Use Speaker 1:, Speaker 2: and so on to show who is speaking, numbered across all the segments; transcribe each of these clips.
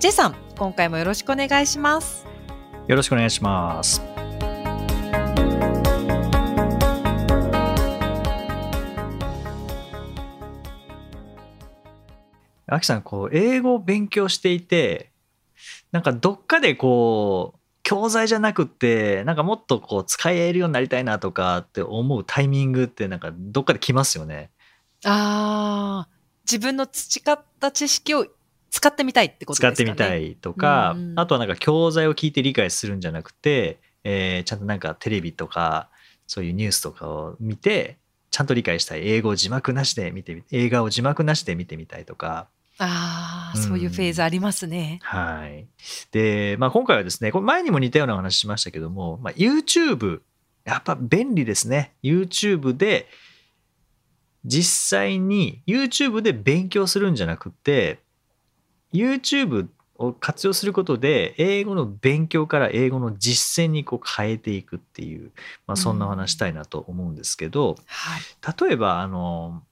Speaker 1: J さん、今回もよろしくお願いします。
Speaker 2: よろしくお願いしますあきさんこう英語を勉強していてなんかどっかでこう教材じゃなくってなんかもっとこう使えるようになりたいなとかって思うタイミングってなんかどっかで来ますよね。
Speaker 1: あー、自分の培った知識を使ってみたいってこと
Speaker 2: 使
Speaker 1: ですかね。
Speaker 2: ってみたいとか、
Speaker 1: うんうん。
Speaker 2: あとはなんか教材を聞いて理解するんじゃなくて、えーちゃんとなんかテレビとかそういうニュースとかを見てちゃんと理解したい。英語を字幕なしで見てみ映画を字幕なしで見てみたいとか。
Speaker 1: あー、
Speaker 2: うん
Speaker 1: そういうフェーズありますね。
Speaker 2: はい。で、まあ、今回はですねこれ前にも似たような話しましたけども、まあ、YouTube やっぱ便利ですね。YouTube で実際に YouTube で勉強するんじゃなくて YouTube を活用することで英語の勉強から英語の実践にこう変えていくっていう、まあ、そんなお話したいなと思うんですけど、
Speaker 1: はい。
Speaker 2: 例えばあの、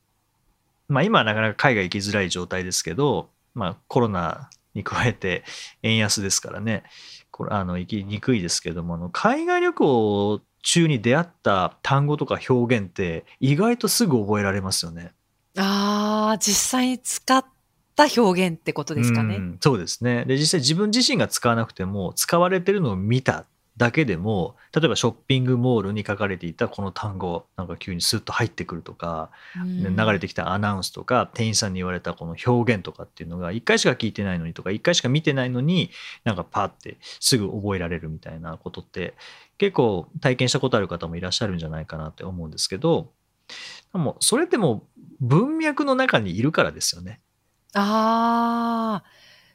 Speaker 2: まあ、今はなかなか海外行きづらい状態ですけど、まあ、コロナに加えて円安ですからねこれあの行きにくいですけどもあの海外旅行中に出会った単語とか表現って意外とすぐ覚えられますよね。
Speaker 1: ああ、実際に使った表現ってことですかね。
Speaker 2: うんそうですねで実際自分自身が使わなくても使われてるのを見ただけでも例えばショッピングモールに書かれていたこの単語なんか急にスッと入ってくるとか
Speaker 1: うん
Speaker 2: 流れてきたアナウンスとか店員さんに言われたこの表現とかっていうのが1回しか聞いてないのにとか1回しか見てないのになんかパッてすぐ覚えられるみたいなことって結構体験したことある方もいらっしゃるんじゃないかなって思うんですけどでもそれってもう文脈の中にいるからですよね。
Speaker 1: ああ、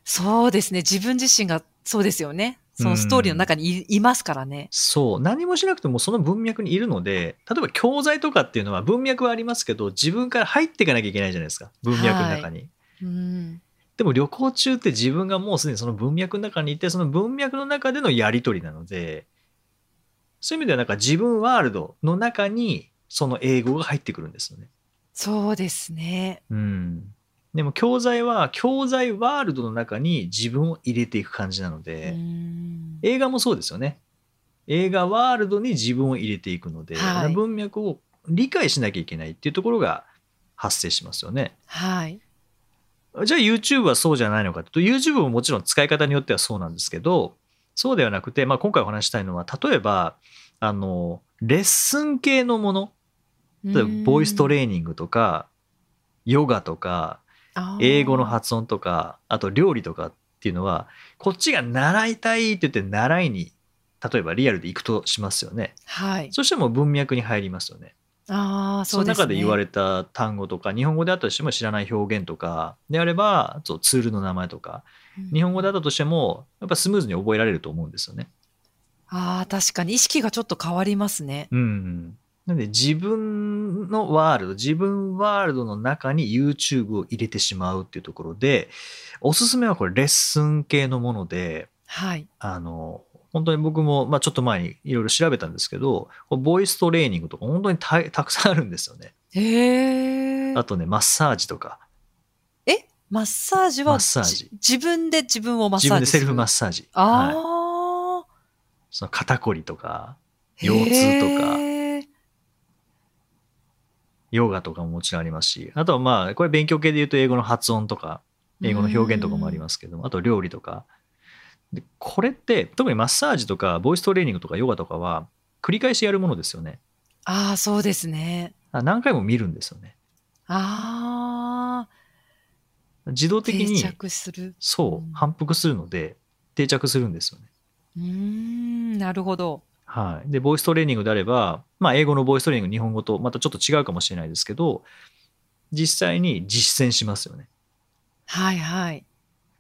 Speaker 1: そうですね。自分自身がそうですよね。そのストーリーの中にい,、いますからね。
Speaker 2: そう何もしなくてもその文脈にいるので例えば教材とかっていうのは文脈はありますけど自分から入っていかなきゃいけないじゃないですか文脈の中に。
Speaker 1: うん、
Speaker 2: でも旅行中って自分がもうすでにその文脈の中にいてその文脈の中でのやり取りなのでそういう意味ではなんか自分ワールドの中にその英語が入ってくるんですよね。
Speaker 1: そうですね。
Speaker 2: うん、でも教材は教材ワールドの中に自分を入れていく感じなので、
Speaker 1: うん
Speaker 2: 映画もそうですよね。映画ワールドに自分を入れていくので、
Speaker 1: はい
Speaker 2: 文脈を理解しなきゃいけないっていうところが発生しますよね。
Speaker 1: はい。
Speaker 2: じゃあ YouTube はそうじゃないのかと YouTube ももちろん使い方によってはそうなんですけどそうではなくて、まあ、今回お話ししたいのは例えばあのレッスン系のもの例えばボイスト
Speaker 1: ー
Speaker 2: レーニングとかヨガとか英語の発音とかあと料理とかっていうのはこっちが習いたいって言って習いに例えばリアルで行くとしますよね
Speaker 1: はい。
Speaker 2: そしてもう文脈に入りますよね
Speaker 1: ああ、
Speaker 2: そ
Speaker 1: うですね。
Speaker 2: 中で言われた単語とか日本語であったとしても知らない表現とかであればそうツールの名前とか
Speaker 1: うん
Speaker 2: 日本語であったとしてもやっぱスムーズに覚えられると思うんですよね。
Speaker 1: ああ、確かに意識がちょっと変わりますね。
Speaker 2: うん、なんで自分のワールド自分ワールドの中に YouTube を入れてしまうっていうところでおすすめはこれレッスン系のもので
Speaker 1: はい。
Speaker 2: あの本当に僕も、まあ、ちょっと前にいろいろ調べたんですけどボイストレーニングとか本当にたたくさんあるんですよね。
Speaker 1: へえ。
Speaker 2: あとねマッサージとか
Speaker 1: え？マッサージは
Speaker 2: マッサージ
Speaker 1: じ自分で自分をマッ
Speaker 2: 自
Speaker 1: サージする？
Speaker 2: 分でセルフマッサージ。
Speaker 1: あ
Speaker 2: はい
Speaker 1: あ、
Speaker 2: その肩こりとか腰痛とかヨガとかももちろんありますしあとはまあこれ勉強系で言うと英語の発音とか英語の表現とかもありますけどもあと料理とか。でこれって特にマッサージとかボイストレーニングとかヨガとかは繰り返しやるものですよね。
Speaker 1: ああ、そうですね。
Speaker 2: あ何回も見るんですよね。
Speaker 1: ああ、
Speaker 2: 自動的
Speaker 1: 定
Speaker 2: に
Speaker 1: 着する。
Speaker 2: そううん。反復するので定着するんですよね。
Speaker 1: うーん、なるほど。
Speaker 2: はい、でボイストレーニングであれば、まあ、英語のボイストレーニング日本語とまたちょっと違うかもしれないですけど実際に実践しますよね
Speaker 1: はいはい。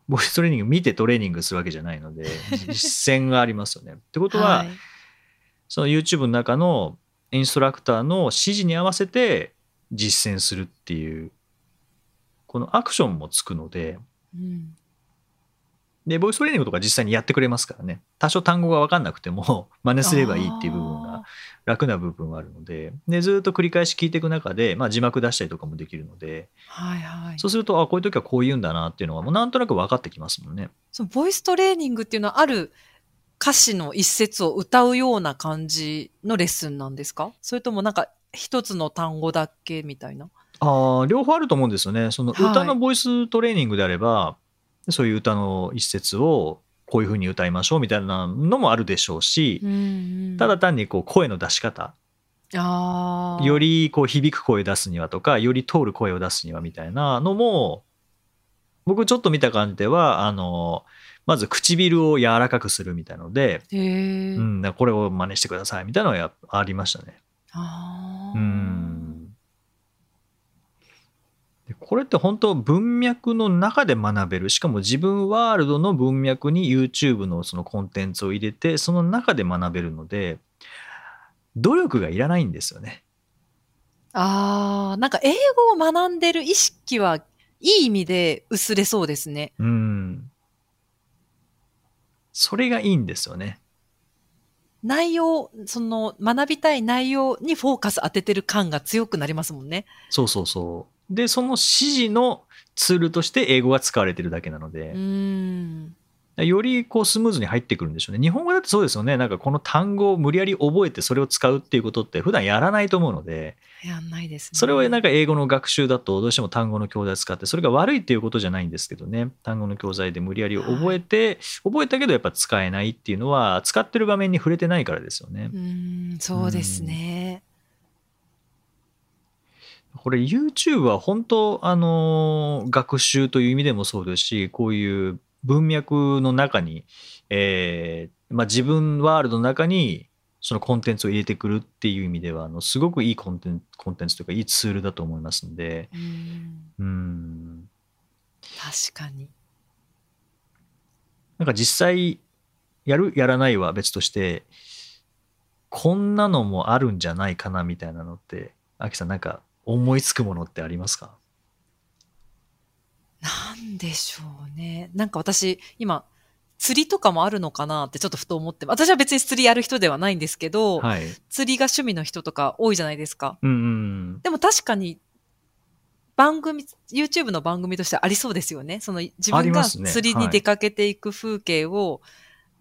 Speaker 2: ボイストレーニング見てトレーニングするわけじゃないので、実践がありますよね。ってことは、
Speaker 1: はい
Speaker 2: その YouTube の中のインストラクターの指示に合わせて実践するっていう、このアクションもつくので、
Speaker 1: うん
Speaker 2: で、ボイストレーニングとか実際にやってくれますからね。多少単語が分かんなくても 真似すればいいっていう部分が楽な部分はあるので、で、ずっと繰り返し聞いていく中で、まあ字幕出したりとかもできるので、
Speaker 1: はいはい。
Speaker 2: そうすると、あ、こういう時はこう言うんだなっていうのがもうなんとなく分かってきますもんね。
Speaker 1: そのボイストレーニングっていうのはある歌詞の一節を歌うような感じのレッスンなんですか？それともなんか一つの単語だけみたいな？
Speaker 2: ああ、両方あると思うんですよね。その
Speaker 1: はい
Speaker 2: 歌のボイストレーニングであれば、そういう歌の一節をこういうふうに歌いましょうみたいなのもあるでしょうし、ただ単にこう声の出し方、よりこう響く声を出すにはとか、より通る声を出すにはみたいなのも、僕ちょっと見た感じでは、あの、まず唇を柔らかくするみたいので、うん、これを真似してくださいみたいなのはやありましたね。うんでこれって本当文脈の中で学べるしかも自分ワールドの文脈に YouTube のそのコンテンツを入れてその中で学べるので努力がいらないんですよね。
Speaker 1: あーなんか英語を学んでる意識はいい意味で薄れそうですね。
Speaker 2: うん。それがいいんですよね。
Speaker 1: 内容、その学びたい内容にフォーカス当ててる感が強くなりますもんね。
Speaker 2: そうそうそう。でその指示のツールとして英語が使われてるだけなので。
Speaker 1: うーん。
Speaker 2: よりこうスムーズに入ってくるんでしょうね。日本語だってそうですよね。なんかこの単語を無理やり覚えてそれを使うっていうことって普段やらないと思うので、
Speaker 1: やんないですね。
Speaker 2: それをなんか英語の学習だとどうしても単語の教材使って、それが悪いっていうことじゃないんですけどね。単語の教材で無理やり覚えて、覚えたけどやっぱ使えないっていうのは使ってる場面に触れてないからですよね
Speaker 1: う。ーん、そうですね。
Speaker 2: これ YouTube は本当あの学習という意味でもそうですしこういう文脈の中に、えーまあ、自分ワールドの中にそのコンテンツを入れてくるっていう意味ではあのすごくいいコンテンコンテンツというかいいツールだと思いますんで。
Speaker 1: うーん、
Speaker 2: うん。
Speaker 1: 確かに。
Speaker 2: なんか実際やるやらないは別としてこんなのもあるんじゃないかなみたいなのってアキさんなんか思いつくものってありますか？
Speaker 1: なんでしょうね。なんか私、今、釣りとかもあるのかなってちょっとふと思って、私は別に釣りやる人ではないんですけど、
Speaker 2: はい。
Speaker 1: 釣りが趣味の人とか多いじゃないですか。
Speaker 2: うんうん。
Speaker 1: でも確かに、番組、YouTube の番組としてありそうですよね。その自分が釣りに出かけていく風景を、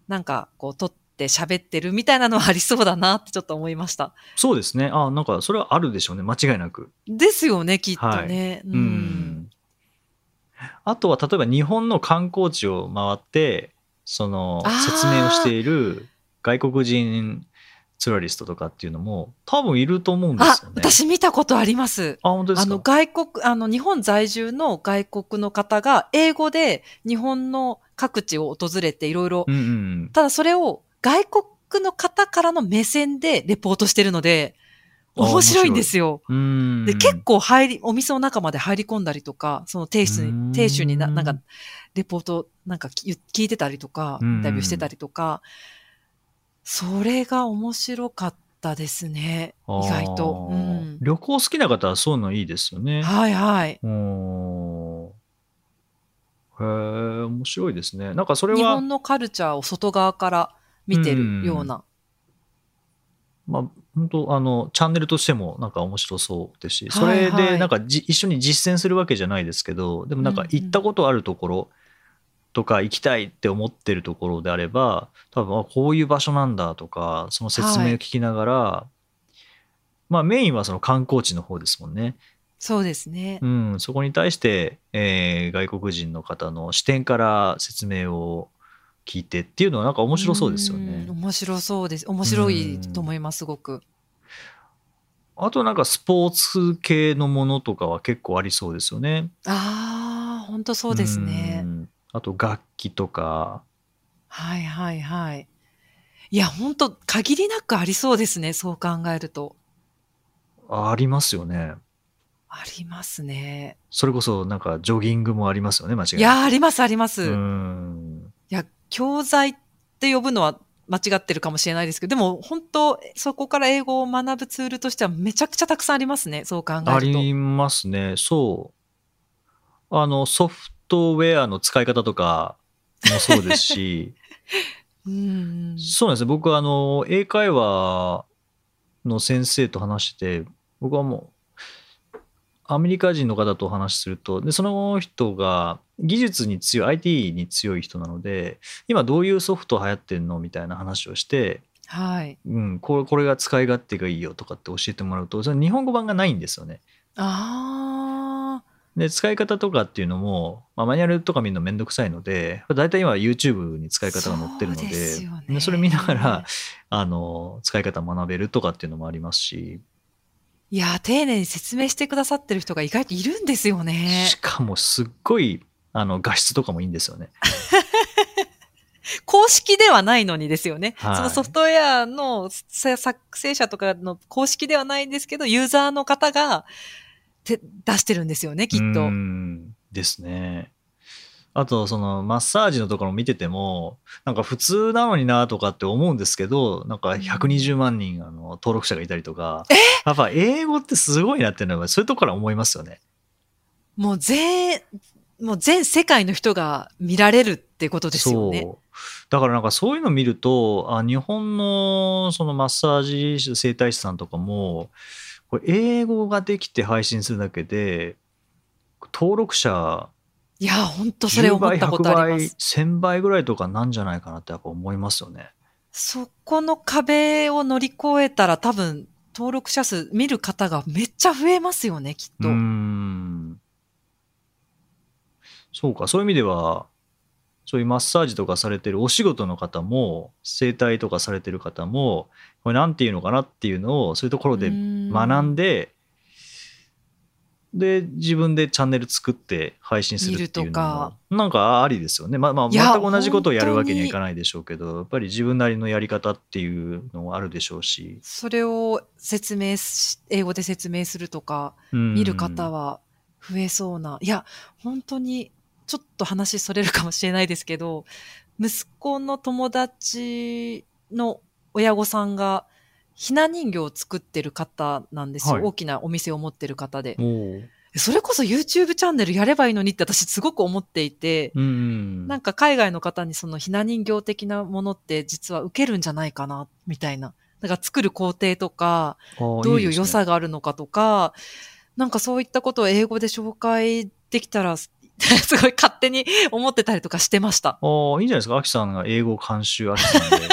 Speaker 1: なんかこう撮って喋ってるみたいなのはありそうだなってちょっと思いました。
Speaker 2: そうですね。あなんかそれはあるでしょうね。間違いなく。
Speaker 1: ですよね、きっとね。
Speaker 2: う。ん。あとは例えば日本の観光地を回って、その説明をしている外国人ツアリストとかっていうのも多分いると思うんで
Speaker 1: あ
Speaker 2: すよ、ね。
Speaker 1: 私見たことあります。
Speaker 2: あ、本当ですか？
Speaker 1: あの外国、あの日本在住の外国の方が英語で日本の各地を訪れていろいろ。ただそれを外国の方からの目線でレポートしてるので、
Speaker 2: あ
Speaker 1: 面白いんですよ。
Speaker 2: うん。
Speaker 1: で、結構入り、お店の中まで入り込んだりとか、その亭主
Speaker 2: うん
Speaker 1: に、亭主にな、なんか、レポート、なんか聞聞いてたりとか、イ
Speaker 2: うん
Speaker 1: ンタビューしてたりとか、それが面白かったですね。意外と。うん。
Speaker 2: 旅行好きな方はそういうのいいですよね。
Speaker 1: はいはい。
Speaker 2: へえ、面白いですね。なんかそれは
Speaker 1: 日本、のカルチャーを外側から見てるような。
Speaker 2: まあ、本当あの、チャンネルとしてもなんか面白そうですし、それ
Speaker 1: はいはい
Speaker 2: でなんかじ一緒に実践するわけじゃないですけど、でもなんか行ったことあるところとか行きたいって思ってるところであれば、多分、あこういう場所なんだとか、その説明を聞きながら、まあメインはその観光地の方ですもんね。
Speaker 1: そうですね。
Speaker 2: うん、そこに対して、えー外国人の方の視点から説明を聞いてっていうのはなんか面白そうですよね
Speaker 1: ん。面白そうです。面白いと思います、すごく。
Speaker 2: あとなんかスポーツ系のものとかは結構ありそうですよね。
Speaker 1: ああ、本当そうですね
Speaker 2: う。んあと楽器とか。
Speaker 1: はいはいはい。いや、本当限りなくありそうですね、そう考えると。
Speaker 2: ありますよね。
Speaker 1: ありますね。
Speaker 2: それこそなんかジョギングもありますよね、間違いなく。
Speaker 1: いや、あります、あります。
Speaker 2: う
Speaker 1: い
Speaker 2: ん。
Speaker 1: や、教材って呼ぶのは間違ってるかもしれないですけど、でも本当、そこから英語を学ぶツールとしてはめちゃくちゃたくさんありますね、そう考えると。
Speaker 2: ありますね。そう。あの、ソフトウェアの使い方とかもそうですし、
Speaker 1: うん。
Speaker 2: そうなんですね。僕はあの、英会話の先生と話してて、僕はもう、アメリカ人の方とお話しすると、で、その人が技術に強い、IT に強い人なので、今どういうソフト流行ってんのみたいな話をして、
Speaker 1: はい。
Speaker 2: うん、これこれが使い勝手がいいよとかって教えてもらうと、それ日本語版がないんですよね。
Speaker 1: ああ。
Speaker 2: で、使い方とかっていうのも、まあ、マニュアルとか見るのめんどくさいので、だいたい今 YouTube に使い方が載ってるので、
Speaker 1: そうでね
Speaker 2: でそれ見ながら、あの、使い方学べるとかっていうのもありますし、
Speaker 1: いや、丁寧に説明してくださってる人が意外といるんですよね
Speaker 2: し。かもすっごい、あの、画質とかもいいんですよね。
Speaker 1: 公式ではないのにですよね。
Speaker 2: はい
Speaker 1: そのソフトウェアのさ作成者とかの公式ではないんですけど、ユーザーの方がて出してるんですよね、きっ
Speaker 2: う
Speaker 1: と。
Speaker 2: んですね。あと、その、マッサージのところ見てても、なんか普通なのになとかって思うんですけど、なんか120万人、あの、登録者がいたりとか、やっぱ英語ってすごいなっていうのは、そういうところから思いますよね。
Speaker 1: もう全、もう全世界の人が見られるってことですよね。
Speaker 2: だからなんかそういうの見ると、あ、日本のそのマッサージ師、整体師さんとかも、これ英語ができて配信するだけで、登録者
Speaker 1: いや、本当それ
Speaker 2: 10
Speaker 1: 思っ
Speaker 2: 倍、
Speaker 1: たこと
Speaker 2: 100倍、
Speaker 1: あります。
Speaker 2: 1000倍ぐらいとかなんじゃないかなってやっぱ思いますよね。
Speaker 1: そこの壁を乗り越えたら多分、登録者数見る方がめっちゃ増えますよね、きっと。
Speaker 2: うーん。そうか、そういう意味では、そういうマッサージとかされてるお仕事の方も、整体とかされてる方も、これなんていうのかなっていうのを、そういうところで学ん
Speaker 1: で、
Speaker 2: で、で、自分でチャンネル作って配信するっていうのも、なんかありですよね。まあまあ、全く同じことをやるわけにはいかないでしょうけど、やっぱり自分なりのやり方っていうのもあるでしょうし。
Speaker 1: それを説明し、英語で説明するとか、
Speaker 2: うん
Speaker 1: 見る方は増えそうな。いや、本当に、ちょっと話それるかもしれないですけど、息子の友達の親御さんが、ひな人形を作ってる方なんですよ。
Speaker 2: はい
Speaker 1: 大きなお店を持ってる方で。それこそ YouTube チャンネルやればいいのにって私すごく思っていて、
Speaker 2: うん。
Speaker 1: なんか海外の方にそのひな人形的なものって実は受けるんじゃないかな、みたいな。だから作る工程とか、どういう良さがあるのかとか、なんかそういったことを英語で紹介できたら、すごい勝手に思ってたりとかしてました。
Speaker 2: ああ、いいんじゃないですか。アキさんが英語監修アキさんで。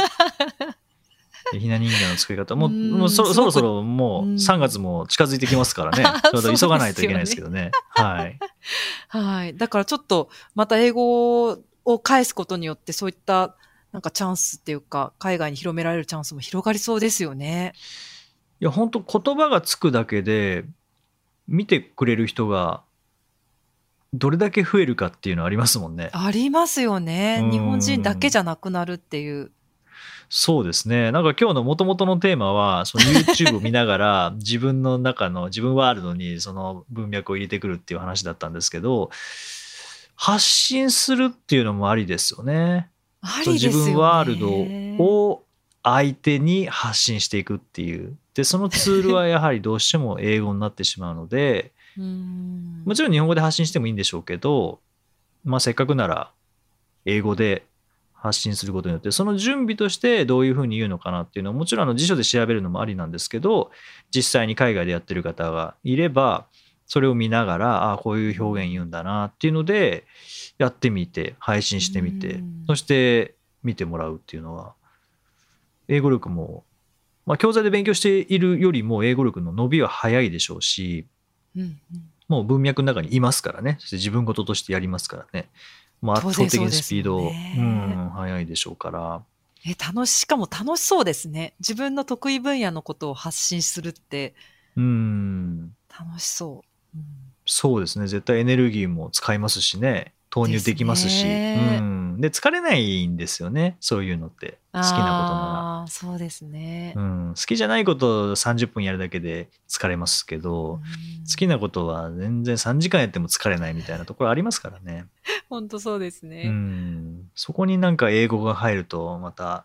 Speaker 2: でひな人形の作り方。もう、
Speaker 1: うん
Speaker 2: もうそそろそろもう
Speaker 1: うん
Speaker 2: 3月も近づいてきますからね。ちょっと急がないといけないですけどね。はい。
Speaker 1: はい。だからちょっとまた英語を返すことによってそういったなんかチャンスっていうか、海外に広められるチャンスも広がりそうですよね。
Speaker 2: いや、本当言葉がつくだけで、見てくれる人が、どれだけ増えるかっていうのはありますもんね。
Speaker 1: ありますよね
Speaker 2: う。ん
Speaker 1: 日本人だけじゃなくなるっていう。
Speaker 2: そうですね。なんか今日の元々のテーマは、その YouTube を見ながら 自分の中の自分ワールドにその文脈を入れてくるっていう話だったんですけど、発信するっていうのもありですよね。
Speaker 1: ありですよね。
Speaker 2: 自分ワールドを相手に発信していくっていう。で、そのツールはやはりどうしても英語になってしまうので、
Speaker 1: うん
Speaker 2: もちろん日本語で発信してもいいんでしょうけど、まあせっかくなら英語で発信することによって、その準備としてどういうふうに言うのかなっていうのは、もちろんあの辞書で調べるのもありなんですけど、実際に海外でやってる方がいれば、それを見ながら、ああ、こういう表現言うんだなっていうので、やってみて、配信してみて
Speaker 1: うん、
Speaker 2: そして見てもらうっていうのは、英語力も、まあ教材で勉強しているよりも英語力の伸びは早いでしょうし、
Speaker 1: うんうん
Speaker 2: もう文脈の中にいますからね。そして自分事としてやりますからね。もう圧倒的にスピード、う
Speaker 1: 当然そう
Speaker 2: ん、速いでしょうから。
Speaker 1: え、楽し、しかも楽しそうですね。自分の得意分野のことを発信するって
Speaker 2: うん、
Speaker 1: 楽しそう。うん
Speaker 2: そうですね。絶対エネルギーも使いますしね。投入できますし。
Speaker 1: ね
Speaker 2: うん。うん、で疲れないんですよねそういうのって好きなことな
Speaker 1: ああ、そうですね
Speaker 2: ら、う。ん、好きじゃないことを30分やるだけで疲れますけど、
Speaker 1: うん
Speaker 2: 好きなことは全然3時間やっても疲れないみたいなところありますからね。
Speaker 1: 本当そうです
Speaker 2: う
Speaker 1: ね。
Speaker 2: ん、そこになんか英語が入るとまた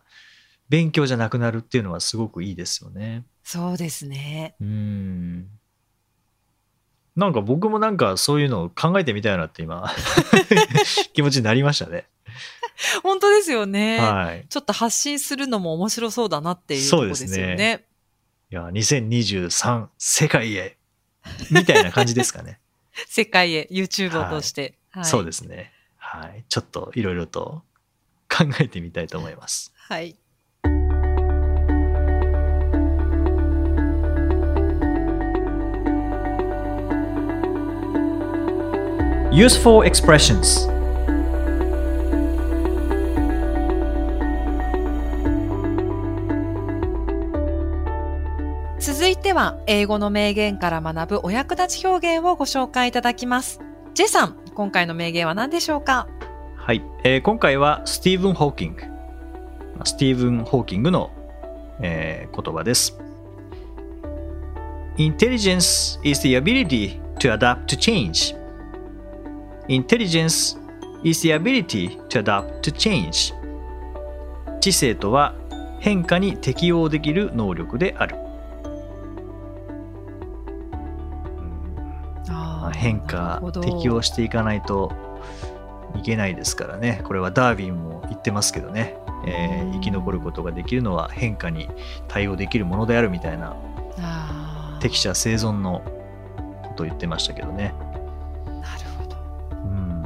Speaker 2: 勉強じゃなくなるっていうのはすごくいいですよね。
Speaker 1: そうですね。
Speaker 2: うん。なんか僕もなんかそういうのを考えてみたいなって今 気持ちになりましたね。
Speaker 1: 本当ですよね。
Speaker 2: はい。
Speaker 1: ちょっと発信するのも面白そうだなっていうところですよ
Speaker 2: そうです
Speaker 1: ね。
Speaker 2: いや、2023世界へみたいな感じですかね。
Speaker 1: 世界へ YouTube を通して。はい、
Speaker 2: そうですね。はい。ちょっといろいろと考えてみたいと思います。
Speaker 1: はい。
Speaker 2: Useful expressions
Speaker 1: いては、英語の名言から学ぶお役立ち表現をご紹介いただきます。ジェイさん、今回の名言は何でしょうか？
Speaker 2: はい、えー今回はスティーブン・ホーキング。スティーブン・ホーキングの、えー言葉です。Intelligence is the ability to adapt to change. Intelligence is the ability to adapt to change. 知性とは変化に適応できる能力である。変化適応していかないといけないですからね。これはダーウィンも言ってますけどね、えー生き残ることができるのは変化に対応できるものであるみたいな適者生存のことを言ってましたけどね。
Speaker 1: なるほど。
Speaker 2: うん。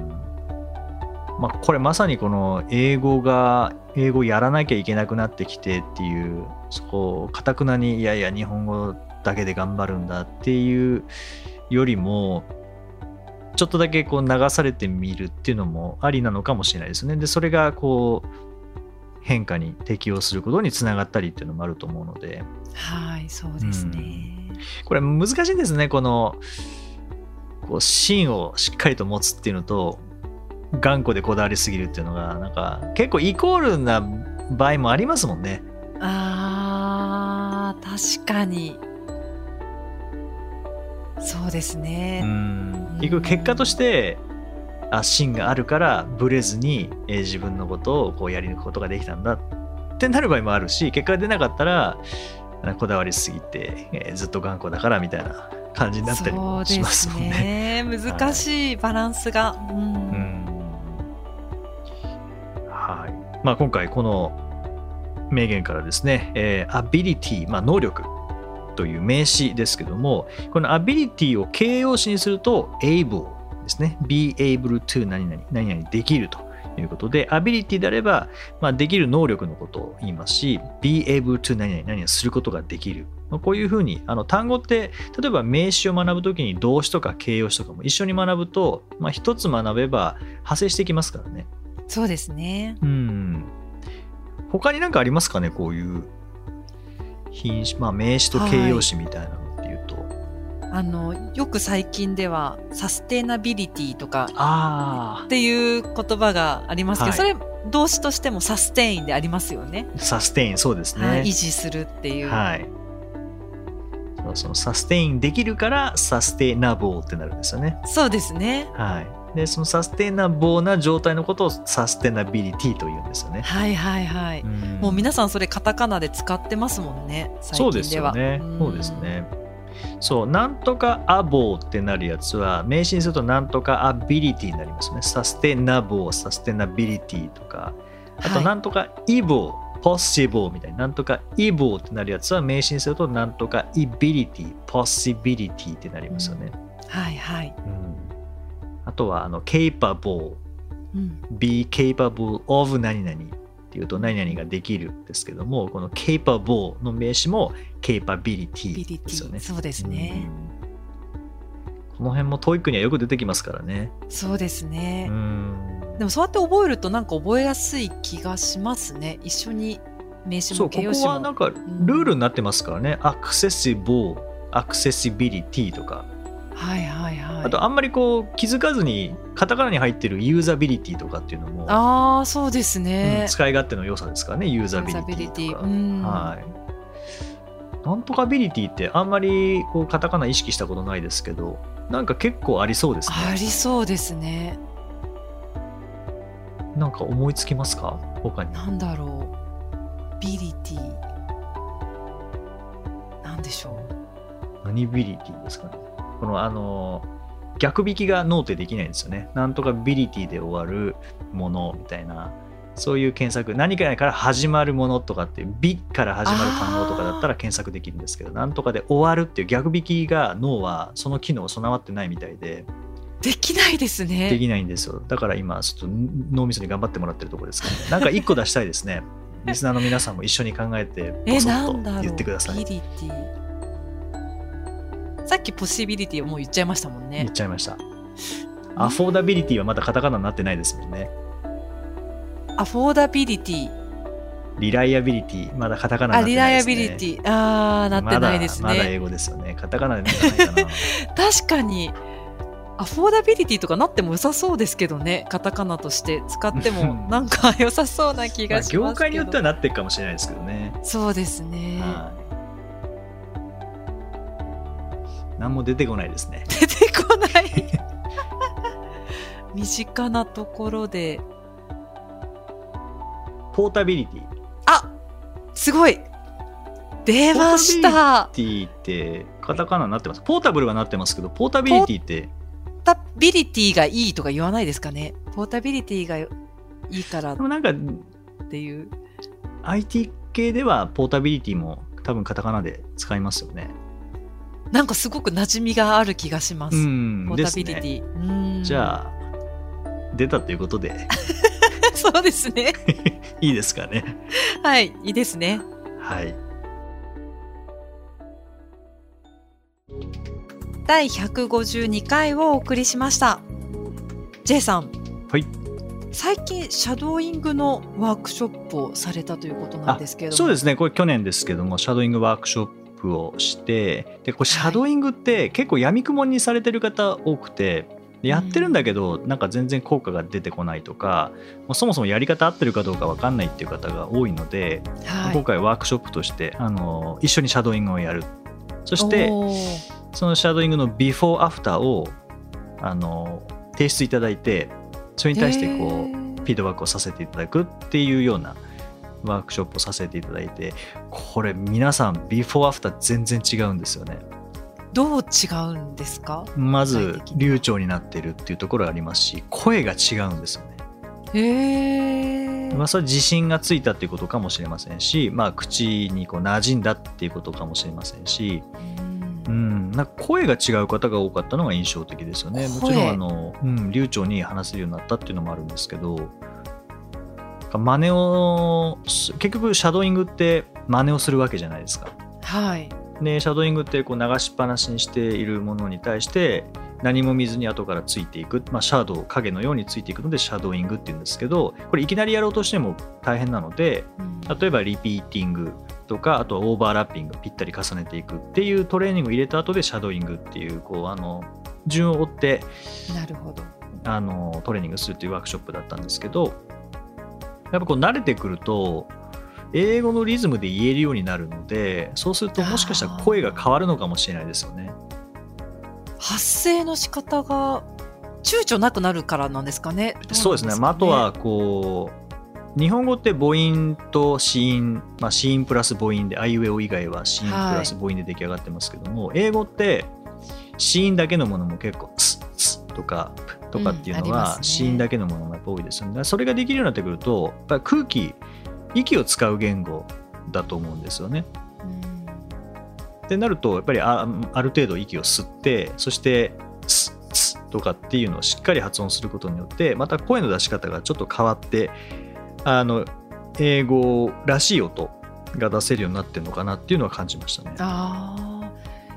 Speaker 2: まあこれまさにこの英語が英語やらなきゃいけなくなってきてっていうそこをかたくなにいやいや日本語だけで頑張るんだっていうよりもちょっとだけこう流されてみるっていうのもありなのかもしれないですね。でそれがこう変化に適応することにつながったりっていうのもあると思うので
Speaker 1: はい、そうですね。
Speaker 2: これ難しいんですねこのこう芯をしっかりと持つっていうのと頑固でこだわりすぎるっていうのがなんか結構イコールな場合もありますもんね。
Speaker 1: あー、確かに。そうです
Speaker 2: う
Speaker 1: ね。
Speaker 2: ん結局結果としてあ芯があるからブレずに、えー自分のことをこうやり抜くことができたんだってなる場合もあるし結果が出なかったらあこだわりすぎて、えーずっと頑固だからみたいな感じになったりもし
Speaker 1: で
Speaker 2: ますもんね。
Speaker 1: すね。難しいバランスが。うん
Speaker 2: うんはいまあ、今回この名言からですね、えー、ability、まあ、能力という名詞ですけどもこの ability を形容詞にすると able ですね be able to 何々何々できるということで ability であれば、まあ、できる能力のことを言いますし be able to 何々何々することができるまあこういうふうにあの単語って例えば名詞を学ぶときに動詞とか形容詞とかも一緒に学ぶと、まあ、一つ学べば派生してきますからね。
Speaker 1: そうですね。
Speaker 2: うん。他になんかありますかねこういう品詞、まあ名詞と形容詞みたいなのっていうと。
Speaker 1: あの、よく最近では、サステナビリティとか
Speaker 2: あ
Speaker 1: っていう言葉がありますけど、
Speaker 2: はい
Speaker 1: それ動詞としても sustain でありますよね。
Speaker 2: あ、 sustain、そうですね。
Speaker 1: はい、維持するっていう。
Speaker 2: はい。そうその sustain できるから sustainable ってなるんですよね。
Speaker 1: そうですね。
Speaker 2: はい。で、その sustainable な状態のことをサステナビリティと言うんですよね。
Speaker 1: はいはいはい。
Speaker 2: ん
Speaker 1: もう皆さんそれカタカナで使ってますもんね。最
Speaker 2: そうです。よね。
Speaker 1: ん
Speaker 2: そうです。ね。そう、なんとか able ってなるやつは、名詞にするとなんとか ability になりますね。 sustainable、sustainability とか、あと
Speaker 1: はい
Speaker 2: なんとか ible、possible みたいな、なんとか ible ってなるやつは、名詞にするとなんとか ibility、possibility ってなりますよね。
Speaker 1: はいはい。
Speaker 2: うんあとは、あの、capable、
Speaker 1: うん、
Speaker 2: be capable of 何々っていうと何々ができるですけども、この capable の名詞も capability
Speaker 1: ビリテ
Speaker 2: ですよね
Speaker 1: ィ。。そうですね。
Speaker 2: うんこの辺も TOEIC にはよく出てきますからね。
Speaker 1: そうですね。
Speaker 2: うん
Speaker 1: でもそうやって覚えるとなんか覚えやすい気がしますね。一緒に名詞も形容詞も。
Speaker 2: こはなんかルールになってますからね。accessible、accessibility とか、
Speaker 1: はいはいはい。
Speaker 2: あとあんまりこう気づかずにカタカナに入ってるユーザビリティとかっていうのも、
Speaker 1: ああ、そうです
Speaker 2: うん
Speaker 1: ね。
Speaker 2: 使い勝手の良さですからねユーザビリティとかはいなんとかビリティってあんまりこうカタカナ意識したことないですけどなんか結構ありそうですね
Speaker 1: ありそうですね。
Speaker 2: なんか思いつきますか？他に
Speaker 1: なんだろう。ビリティ。なんでしょう。
Speaker 2: 何ビリティですかね？このあの逆引きが脳でできないんですよね。なんとかビリティで終わるものみたいな。そういう検索。何かから始まるものとかっていう「ビ」から始まる単語とかだったら検索できるんですけど。なんとかで終わるっていう逆引きが脳はその機能備わってないみたいで。
Speaker 1: できないですね。
Speaker 2: できないんですよ。だから今ちょっと脳みそに頑張ってもらってるところですからねなんか一個出したいですね。リスナーの皆さんも一緒に考えて
Speaker 1: え、
Speaker 2: ボソッと。言ってください。
Speaker 1: さっきポシビリティをもう言っちゃいましたもんね
Speaker 2: 言っ。ちゃいました affordability はまだカタカナになってないですもんね affordability。 reliability、まだカタカナなってないです、ね。
Speaker 1: ライアビリティ。あー、なってないです
Speaker 2: まだまだ英
Speaker 1: ね。
Speaker 2: 語ですよね。カタカナでないかな。
Speaker 1: 確かに。 affordability とかなっても良さそうですけどね。カタカナとして使っても なんか良さそうな気
Speaker 2: まあ
Speaker 1: がします。
Speaker 2: 業界によってはなってるかもしれないですけどね。
Speaker 1: そうですね。
Speaker 2: はい。何も出てこないですね。
Speaker 1: 出てこない。身近なところで。
Speaker 2: ポータビリティ。
Speaker 1: あすごい出ました
Speaker 2: ティってカタカナになってます。ポータブルはなってますけど、ポータビリティって、
Speaker 1: ポータビリティがいいとか言わないですかねポータビリティがいいからっ
Speaker 2: でもなんか
Speaker 1: ていう。
Speaker 2: IT 系ではポータビリティも多分カタカナで使いますよね。
Speaker 1: なんかすごく馴染みがある気がします。
Speaker 2: うん。
Speaker 1: ポータビリテ。ィ。うん
Speaker 2: じゃあ、出たということで、
Speaker 1: そうですね。
Speaker 2: いいですかね。
Speaker 1: はい、いいですね。
Speaker 2: はい。
Speaker 1: 第152回をお送りしました。J さん。
Speaker 2: はい。
Speaker 1: 最近、シャドーイングのワークショップをされたということなんですけれども。。
Speaker 2: そうですすね、これ去年ですけども、シャドーイングワークショップをして、でこれシャドーイングって結構やみくもにされてる方多くて、でやってるんだけど、なんか全然効果が出てこないとか、もうそもそもやり方合ってるかどうか分かんないっていう方が多いので、
Speaker 1: はい、
Speaker 2: 今回ワークショップとしてあの一緒にシャドーイングをやる。そして、そのシャドーイングのビフォーアフターをあの提出いただいて、それに対してこう、フィードバックをさせていただくっていうようなワークショップをさせていただいてこれ皆さんビフォーアフター全然違うんですよね。
Speaker 1: どう違うんですか？
Speaker 2: まず流暢になってるっていうところがありますし声が違うんですよね。
Speaker 1: へえ。
Speaker 2: まあそれは自信がついたっていうことかもしれませんしまあ口にこう馴染んだっていうことかもしれませんし
Speaker 1: うん。
Speaker 2: うん、なんか声が違う方が多かったのが印象的ですよね。もちろ
Speaker 1: 声
Speaker 2: んあの、うん、流暢に話せるようになったっていうのもあるんですけど、真似をす結局シャドーイングって真似をするわけじゃないですか。
Speaker 1: はい。
Speaker 2: でシャドーイングってこう流しっぱなしにしているものに対して何も見ずに後からついていく、まあ、シャドウ影のようについていくのでシャドーイングっていうんですけどこれいきなりやろうとしても大変なので
Speaker 1: うん
Speaker 2: 例えばリピーティングとかあとはオーバーラッピングぴったり重ねていくっていうトレーニングを入れた後でシャドーイングっていうこうあの順を追って
Speaker 1: なるほど。
Speaker 2: あのトレーニングするというワークショップだったんですけどやっぱこう慣れてくると英語のリズムで言えるようになるのでそうするともしかしたら声が変わるのかもしれないですよね。
Speaker 1: 発声の仕方が躊躇なくなるからなんですかね。
Speaker 2: そうですね、まあ、あとはこう日本語って母音と子音、まあ、子音プラス母音であいうえお以外は子音プラス母音で出来上がってますけども、英語って子音だけのものも結構「つ」「つ」とか「ぷ」とかっていうのは
Speaker 1: うんありますね
Speaker 2: 子音だけのものが多いですよねそれができるようになってくるとやっぱり空気息を使う言語だと思うんですよね。
Speaker 1: うん
Speaker 2: ってなるとやっぱりあある程度息を吸ってそして「つ」「つ」とかっていうのをしっかり発音することによってまた声の出し方がちょっと変わってあの英語らしい音が出せるようになってるのかなっていうのは感じましたね。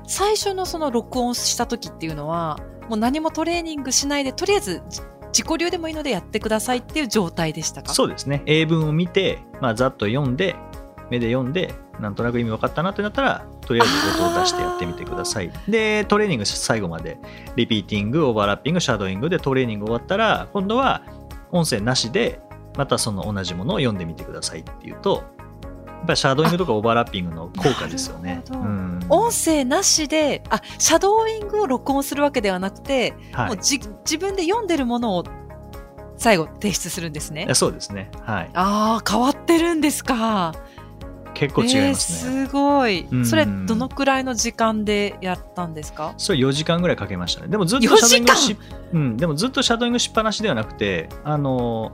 Speaker 1: 最初のその録音した時っていうのは、もう何もトレーニングしないで、とりあえずじ自己流でもいいのでやってくださいっていう状態でしたか？
Speaker 2: そうですね。英文を見て、まあ、ざっと読んで目で読んでなんとなく意味分かったなってなったらとりあえず音を出してやってみてください。でトレーニング最後までリピーティングオーバーラッピングシャドーイングでトレーニング終わったら今度は音声なしでまたその同じものを読んでみてくださいっていうとやっぱりシャドーイングとかオーバーラッピングの効果ですよね。うん
Speaker 1: 音声なしで、あ、シャドーイングを録音するわけではなくて、
Speaker 2: はい
Speaker 1: もうじ自分で読んでるものを最後提出するんですね。
Speaker 2: そうですね。はい。
Speaker 1: ああ、変わってるんですか。
Speaker 2: 結構違いますね。
Speaker 1: えーすごい。
Speaker 2: うん
Speaker 1: それ、どのくらいの時間でやったんですか？
Speaker 2: それ4時間ぐらいかけましたね。でもずっと
Speaker 1: 4
Speaker 2: シャドーイングし
Speaker 1: 時、
Speaker 2: うん、でもずっとシャドーイングしっぱなしではなくて、あの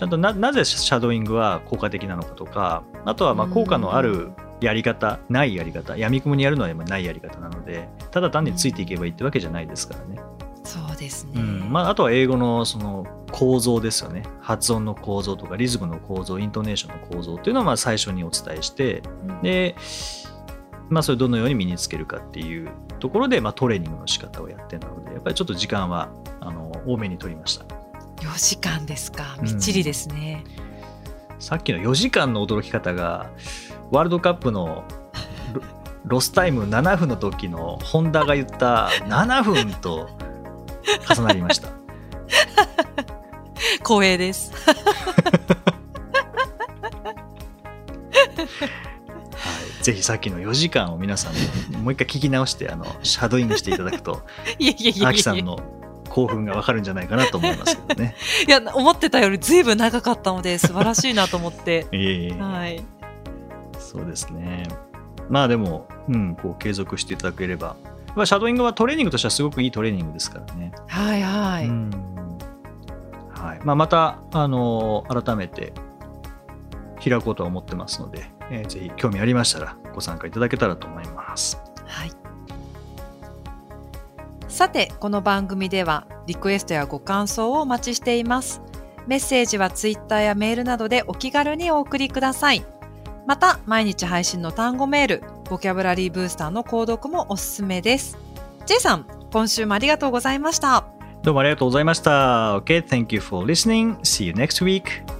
Speaker 2: ちゃんとななぜシャドーイングは効果的なのかとか、あとはま効果のあるやり方、ないやり方、闇雲にやるのはないやり方なので、ただ単についていけばいいってわけじゃないですからね。
Speaker 1: そうですね。
Speaker 2: うんまあ、あとは英語のその構造ですよね。発音の構造とかリズムの構造、イントネーションの構造っていうのをまあ最初にお伝えして、
Speaker 1: うん
Speaker 2: で、まあ、それをどのように身につけるかっていうところで、まあ、トレーニングの仕方をやってるのでやっぱりちょっと時間はあの多めに取りました
Speaker 1: 4時間ですか。みっちりですね。
Speaker 2: さっきの4時間の驚き方がワールドカップのロロスタイム7分の時のホンダが言った7分と重なりました
Speaker 1: 光栄です。
Speaker 2: はい、ぜひさっきの4時間を皆さんもう一回聞き直してあのシャドーイングしていただくと
Speaker 1: いやいやいやいや
Speaker 2: アキさんの興奮がわかるんじゃないかなと思いますけどね。
Speaker 1: いや、思ってたよりずいぶん長かったので、素晴らしいなと思って。
Speaker 2: いえいえ
Speaker 1: はい。
Speaker 2: そうですね。まあでも、うん、こう継続していただければ。まあ、シャドーイングはトレーニングとしてはすごくいいトレーニングですからね。
Speaker 1: はいはい。
Speaker 2: うんはいまあ、また、あの改めて開こうとは思ってますので、えーぜひ興味ありましたらご参加いただけたらと思います。
Speaker 1: はい。さて、この番組ではリクエストやご感想をお待ちしています。メッセージはツイッターやメールなどでお気軽にお送りください。また、毎日配信の単語メール、ボキャブラリーブースターの購読もおすすめです。J さん、今週もありがとうございました。
Speaker 2: どうもありがとうございました。OK thank you for listening. See you next week.